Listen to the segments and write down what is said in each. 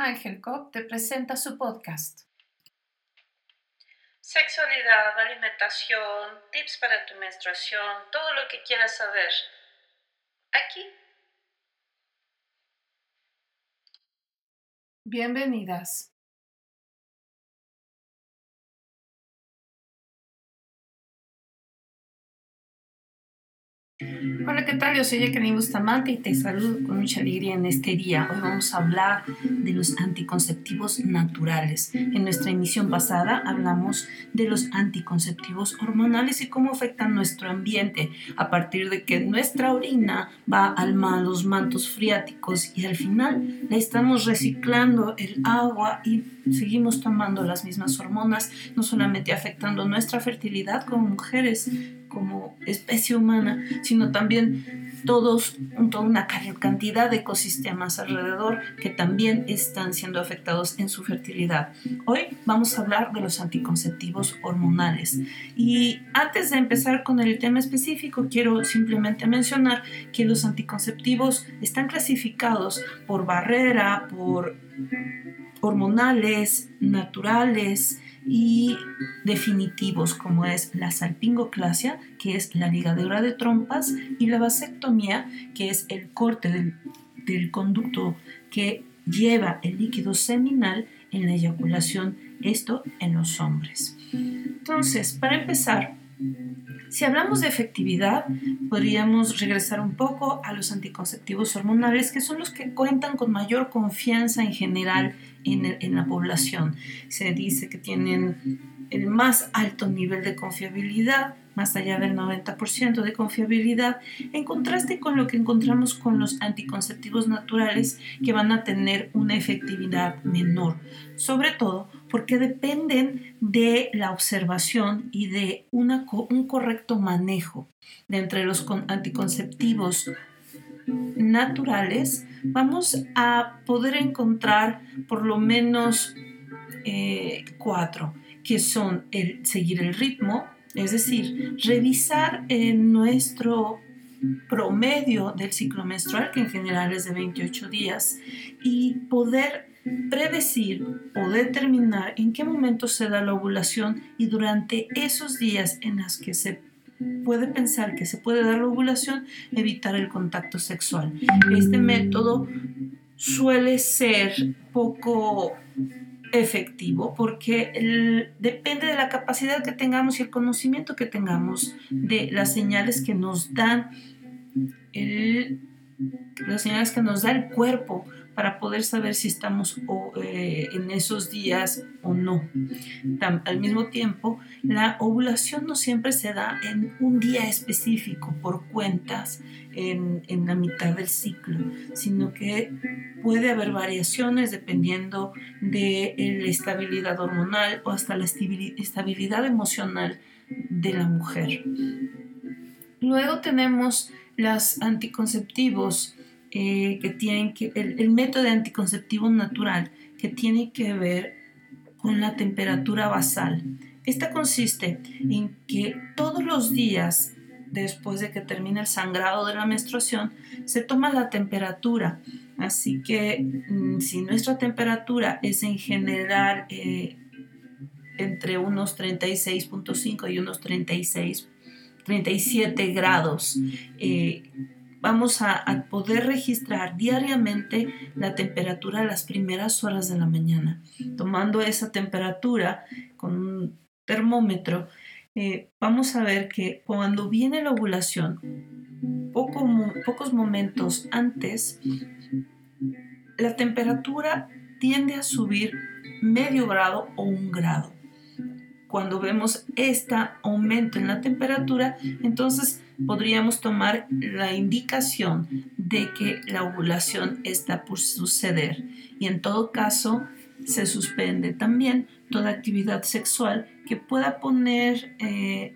Ángel Cop te presenta su podcast. Sexualidad, alimentación, tips para tu menstruación, todo lo que quieras saber. Aquí. Bienvenidas. Hola, ¿qué tal? Yo soy Jacqueline Bustamante y te saludo con mucha alegría en este día. Hoy vamos a hablar de los anticonceptivos naturales. En nuestra emisión pasada hablamos de los anticonceptivos hormonales y cómo afectan nuestro ambiente a partir de que nuestra orina va al a los mantos freáticos y al final la estamos reciclando el agua y seguimos tomando las mismas hormonas, no solamente afectando nuestra fertilidad como mujeres, como especie humana, sino también todos, toda una cantidad de ecosistemas alrededor que también están siendo afectados en su fertilidad. Hoy vamos a hablar de los anticonceptivos hormonales. Y antes de empezar con el tema específico, quiero simplemente mencionar que los anticonceptivos están clasificados por barrera, por hormonales, naturales, y definitivos como es la salpingoclasia, que es la ligadura de trompas, y la vasectomía, que es el corte del, del conducto que lleva el líquido seminal en la eyaculación, esto en los hombres. Entonces, para empezar, si hablamos de efectividad, podríamos regresar un poco a los anticonceptivos hormonales, que son los que cuentan con mayor confianza en general en, la población. Se dice que tienen el más alto nivel de confiabilidad, más allá del 90% de confiabilidad, en contraste con lo que encontramos con los anticonceptivos naturales que van a tener una efectividad menor, sobre todo porque dependen de la observación y de un correcto manejo. De entre los anticonceptivos naturales, vamos a poder encontrar por lo menos eh, cuatro, que son seguir el ritmo, es decir, revisar en nuestro promedio del ciclo menstrual, que en general es de 28 días, y poder predecir o determinar en qué momento se da la ovulación y durante esos días en los que se puede pensar que se puede dar la ovulación, evitar el contacto sexual. Este método suele ser poco efectivo porque depende de la capacidad que tengamos y el conocimiento que tengamos de las señales que nos dan las señales que nos da el cuerpo para poder saber si estamos eh, en esos días o no. al mismo tiempo, la ovulación no siempre se da en un día específico por cuentas en, en la mitad del ciclo, sino que puede haber variaciones dependiendo de la estabilidad hormonal o hasta la estabilidad emocional de la mujer. Luego tenemos los anticonceptivos eh, que tienen que, el, método anticonceptivo natural que tiene que ver con la temperatura basal. Esta consiste en que todos los días después de que termina el sangrado de la menstruación, se toma la temperatura. Así que mm, si nuestra temperatura es en general eh, entre unos 36.5 y unos 36, 37 grados, eh, vamos a, poder registrar diariamente la temperatura a las primeras horas de la mañana. Tomando esa temperatura con un termómetro, eh, vamos a ver que cuando viene la ovulación, pocos momentos antes, la temperatura tiende a subir medio grado o un grado. Cuando vemos este aumento en la temperatura, entonces podríamos tomar la indicación de que la ovulación está por suceder y en todo caso se suspende también toda actividad sexual que pueda poner eh,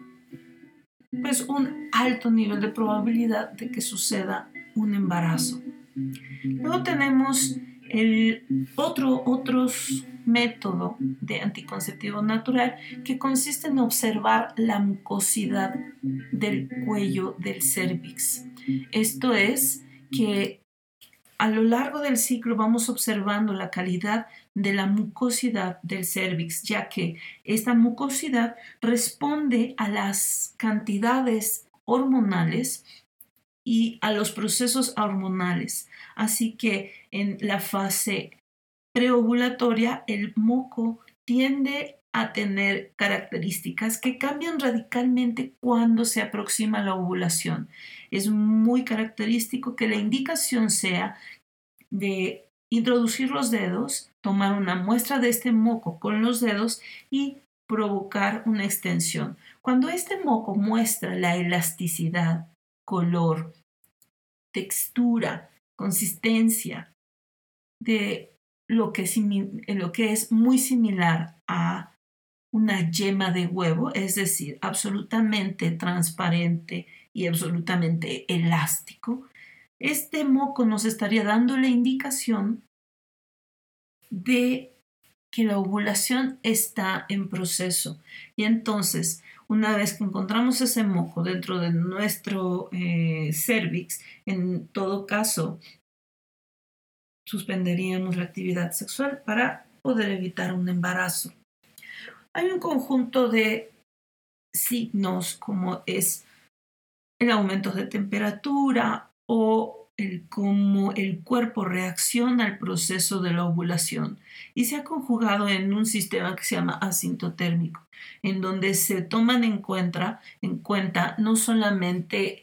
pues un alto nivel de probabilidad de que suceda un embarazo. Luego tenemos el otro, otros método de anticonceptivo natural que consiste en observar la mucosidad del cuello del cervix. Esto es que a lo largo del ciclo vamos observando la calidad de la mucosidad del cervix, ya que esta mucosidad responde a las cantidades hormonales y a los procesos hormonales. Así que en la fase preovulatoria el moco tiende a tener características que cambian radicalmente cuando se aproxima la ovulación. Es muy característico que la indicación sea de introducir los dedos, tomar una muestra de este moco con los dedos y provocar una extensión. Cuando este moco muestra la elasticidad, color, textura, consistencia de lo que, es muy similar a una yema de huevo, es decir, absolutamente transparente y absolutamente elástico, este moco nos estaría dando la indicación de que la ovulación está en proceso. Y entonces, una vez que encontramos ese moco dentro de nuestro eh, cervix, en todo caso, suspenderíamos la actividad sexual para poder evitar un embarazo hay un conjunto de signos como es el aumento de temperatura o el cómo el cuerpo reacciona al proceso de la ovulación. Y se ha conjugado en un sistema que se llama asintotérmico, en donde se toman en cuenta, en cuenta no solamente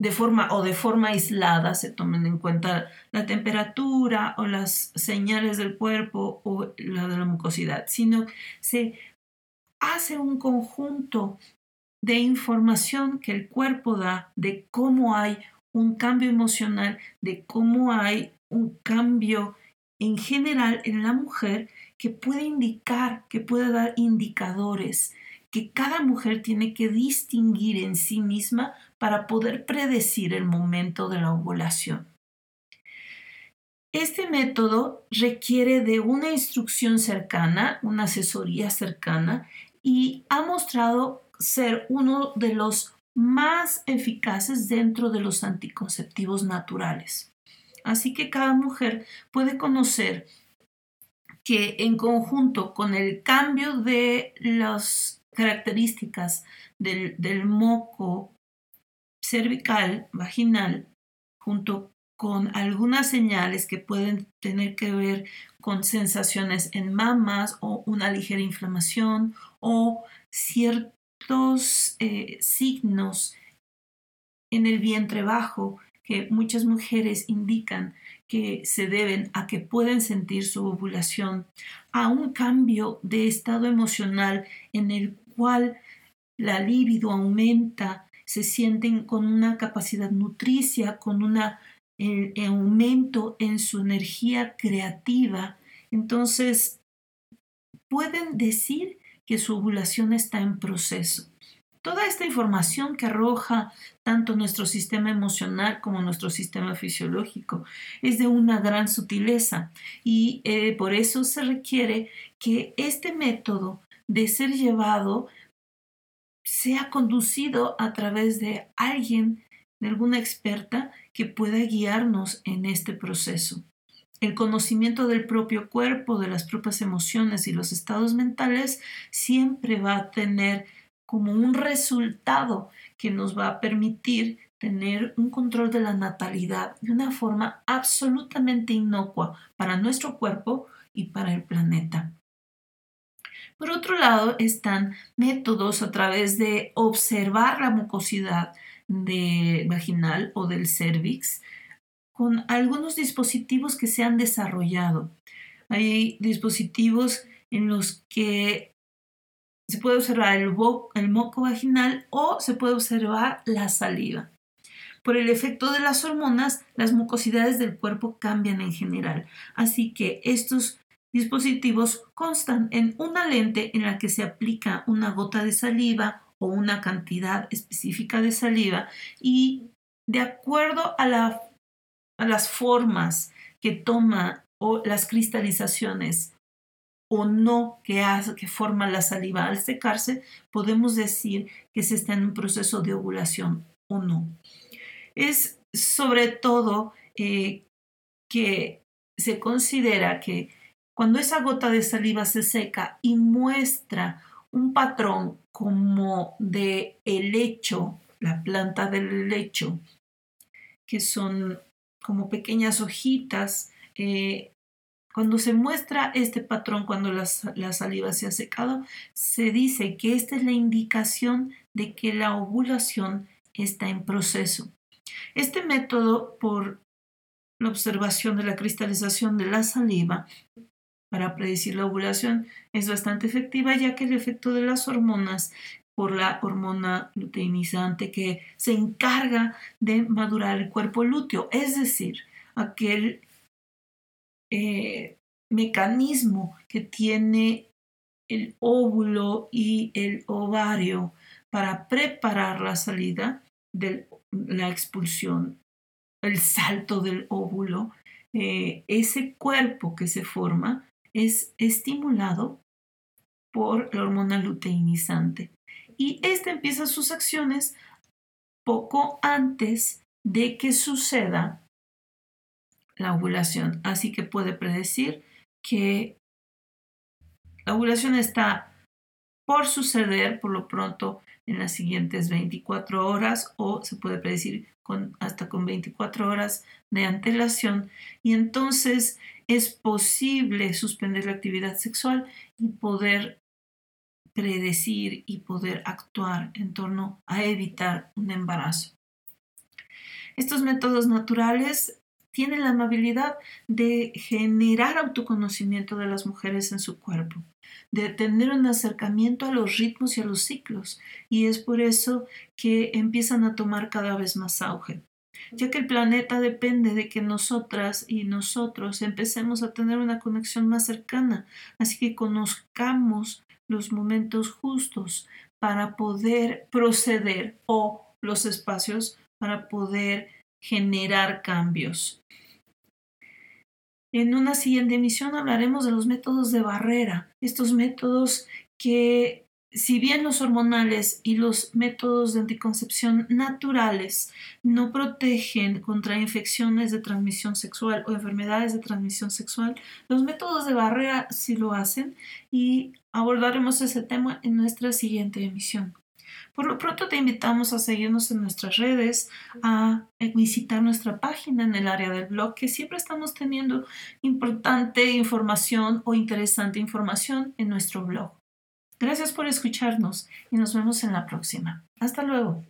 de forma o de forma aislada se tomen en cuenta la temperatura o las señales del cuerpo o la de la mucosidad, sino se hace un conjunto de información que el cuerpo da de cómo hay un cambio emocional, de cómo hay un cambio en general en la mujer que puede indicar, que puede dar indicadores que cada mujer tiene que distinguir en sí misma para poder predecir el momento de la ovulación. Este método requiere de una instrucción cercana, una asesoría cercana y ha mostrado ser uno de los más eficaces dentro de los anticonceptivos naturales. Así que cada mujer puede conocer que en conjunto con el cambio de las características del, moco cervical, vaginal, junto con algunas señales que pueden tener que ver con sensaciones en mamas o una ligera inflamación o ciertos eh, signos en el vientre bajo que muchas mujeres indican que se deben a que pueden sentir su ovulación, a un cambio de estado emocional en el cual la libido aumenta, se sienten con una capacidad nutricia, con un aumento en su energía creativa. Entonces, pueden decir que su ovulación está en proceso. Toda esta información que arroja tanto nuestro sistema emocional como nuestro sistema fisiológico es de una gran sutileza y eh, por eso se requiere que este método de ser llevado sea conducido a través de alguien, de alguna experta que pueda guiarnos en este proceso. El conocimiento del propio cuerpo, de las propias emociones y los estados mentales siempre va a tener como un resultado que nos va a permitir tener un control de la natalidad de una forma absolutamente inocua para nuestro cuerpo y para el planeta. Por otro lado, están métodos a través de observar la mucosidad de vaginal o del cervix con algunos dispositivos que se han desarrollado. Hay dispositivos en los que se puede observar el, moco vaginal o se puede observar la saliva. Por el efecto de las hormonas, las mucosidades del cuerpo cambian en general, así que estos dispositivos constan en una lente en la que se aplica una gota de saliva o una cantidad específica de saliva y de acuerdo a, las formas que toma o las cristalizaciones o no que, hace, que forma la saliva al secarse, podemos decir que se está en un proceso de ovulación o no. Es sobre todo eh, que se considera que cuando esa gota de saliva se seca y muestra un patrón como de helecho, la planta del lecho, que son como pequeñas hojitas, eh, cuando se muestra este patrón, cuando la, la, saliva se ha secado, se dice que esta es la indicación de que la ovulación está en proceso. Este método, por la observación de la cristalización de la saliva, para predecir la ovulación es bastante efectiva ya que el efecto de las hormonas por la hormona luteinizante que se encarga de madurar el cuerpo lúteo, es decir, aquel eh, mecanismo que tiene el óvulo y el ovario para preparar la salida de la expulsión, el salto del óvulo, eh, ese cuerpo que se forma es estimulado por la hormona luteinizante y este empieza sus acciones poco antes de que suceda la ovulación, así que puede predecir que la ovulación está por suceder por lo pronto en las siguientes 24 horas o se puede predecir con, hasta con 24 horas de antelación. Y entonces es posible suspender la actividad sexual y poder predecir y poder actuar en torno a evitar un embarazo. Estos métodos naturales tienen la amabilidad de generar autoconocimiento de las mujeres en su cuerpo, de tener un acercamiento a los ritmos y a los ciclos, y es por eso que empiezan a tomar cada vez más auge ya que el planeta depende de que nosotras y nosotros empecemos a tener una conexión más cercana, así que conozcamos los momentos justos para poder proceder o los espacios para poder generar cambios. En una siguiente emisión hablaremos de los métodos de barrera, estos métodos que si bien los hormonales y los métodos de anticoncepción naturales no protegen contra infecciones de transmisión sexual o enfermedades de transmisión sexual, los métodos de barrera sí lo hacen y abordaremos ese tema en nuestra siguiente emisión. Por lo pronto te invitamos a seguirnos en nuestras redes, a visitar nuestra página en el área del blog, que siempre estamos teniendo importante información o interesante información en nuestro blog. Gracias por escucharnos y nos vemos en la próxima. Hasta luego.